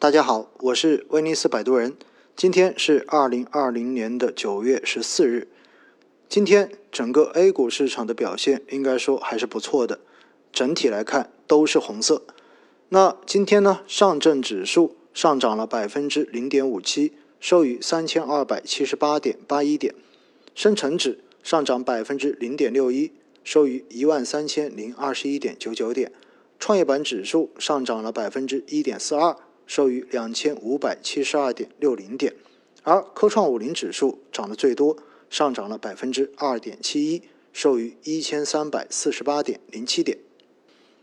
大家好，我是威尼斯摆渡人。今天是二零二零年的九月十四日。今天整个 A 股市场的表现应该说还是不错的，整体来看都是红色。那今天呢，上证指数上涨了百分之零点五七，收于三千二百七十八点八一点；深成指上涨百分之零点六一，收于一万三千零二十一点九九点；创业板指数上涨了百分之一点四二。收于两千五百七十二点六零点，而科创五零指数涨得最多，上涨了百分之二点七一，收于一千三百四十八点零七点。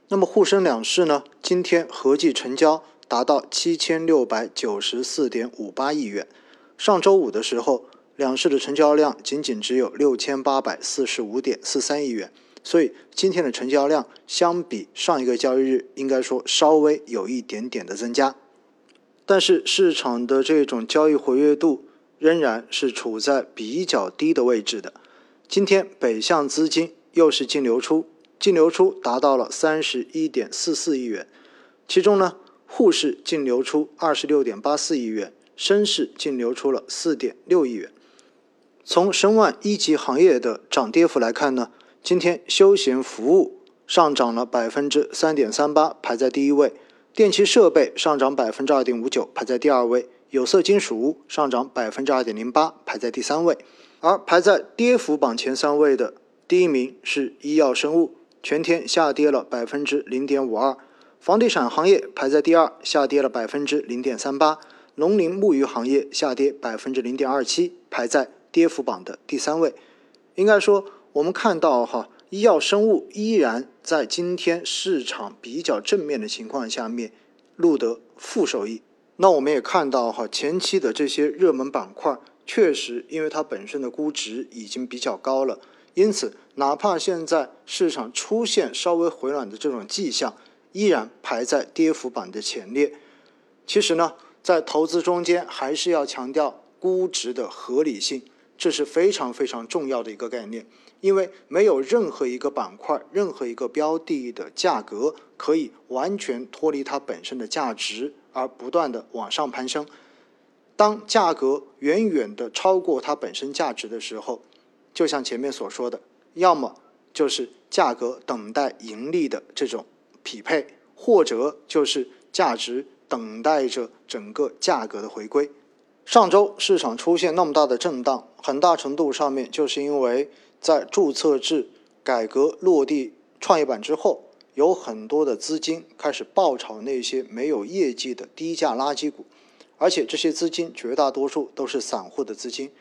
那么沪深两市呢？今天合计成交达到七千六百九十四点五八亿元。上周五的时候，两市的成交量仅仅只有六千八百四十五点四三亿元，所以今天的成交量相比上一个交易日，应该说稍微有一点点的增加。但是市场的这种交易活跃度仍然是处在比较低的位置的。今天北向资金又是净流出，净流出达到了三十一点四四亿元，其中呢沪市净流出二十六点八四亿元，深市净流出了四点六亿元。从申万一级行业的涨跌幅来看呢，今天休闲服务上涨了百分之三点三八，排在第一位。电气设备上涨百分之二点五九，排在第二位；有色金属上涨百分之二点零八，排在第三位。而排在跌幅榜前三位的第一名是医药生物，全天下跌了百分之零点五二；房地产行业排在第二，下跌了百分之零点三八；农林牧渔行业下跌百分之零点二七，排在跌幅榜的第三位。应该说，我们看到哈。医药生物依然在今天市场比较正面的情况下面录得负收益。那我们也看到哈，前期的这些热门板块确实因为它本身的估值已经比较高了，因此哪怕现在市场出现稍微回暖的这种迹象，依然排在跌幅榜的前列。其实呢，在投资中间还是要强调估值的合理性，这是非常非常重要的一个概念。因为没有任何一个板块、任何一个标的的价格可以完全脱离它本身的价值而不断的往上攀升。当价格远远的超过它本身价值的时候，就像前面所说的，要么就是价格等待盈利的这种匹配，或者就是价值等待着整个价格的回归。上周市场出现那么大的震荡，很大程度上面就是因为。在注册制改革落地创业板之后，有很多的资金开始爆炒那些没有业绩的低价垃圾股，而且这些资金绝大多数都是散户的资金。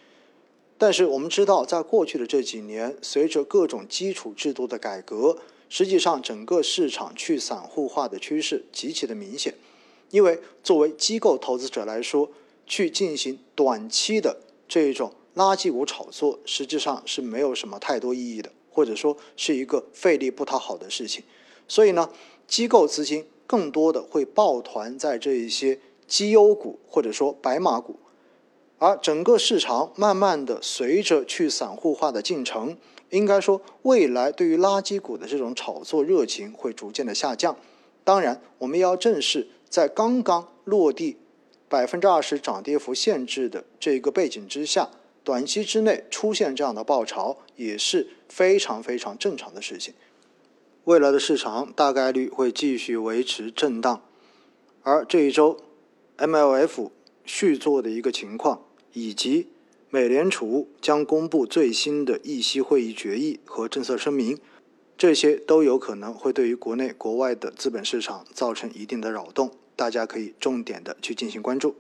但是我们知道，在过去的这几年，随着各种基础制度的改革，实际上整个市场去散户化的趋势极其的明显。因为作为机构投资者来说，去进行短期的这种。垃圾股炒作实际上是没有什么太多意义的，或者说是一个费力不讨好的事情。所以呢，机构资金更多的会抱团在这一些绩优股或者说白马股，而整个市场慢慢的随着去散户化的进程，应该说未来对于垃圾股的这种炒作热情会逐渐的下降。当然，我们要正视在刚刚落地百分之二十涨跌幅限制的这个背景之下。短期之内出现这样的爆潮也是非常非常正常的事情。未来的市场大概率会继续维持震荡，而这一周 MLF 续作的一个情况，以及美联储将公布最新的议息会议决议和政策声明，这些都有可能会对于国内国外的资本市场造成一定的扰动，大家可以重点的去进行关注。